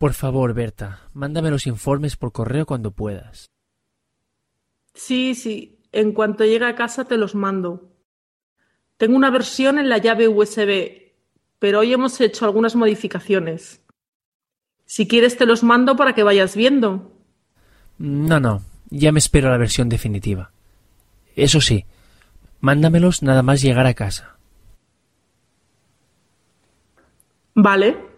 Por favor, Berta, mándame los informes por correo cuando puedas. Sí, sí. En cuanto llegue a casa te los mando. Tengo una versión en la llave USB, pero hoy hemos hecho algunas modificaciones. Si quieres te los mando para que vayas viendo. No, no, ya me espero la versión definitiva. Eso sí, mándamelos nada más llegar a casa. Vale.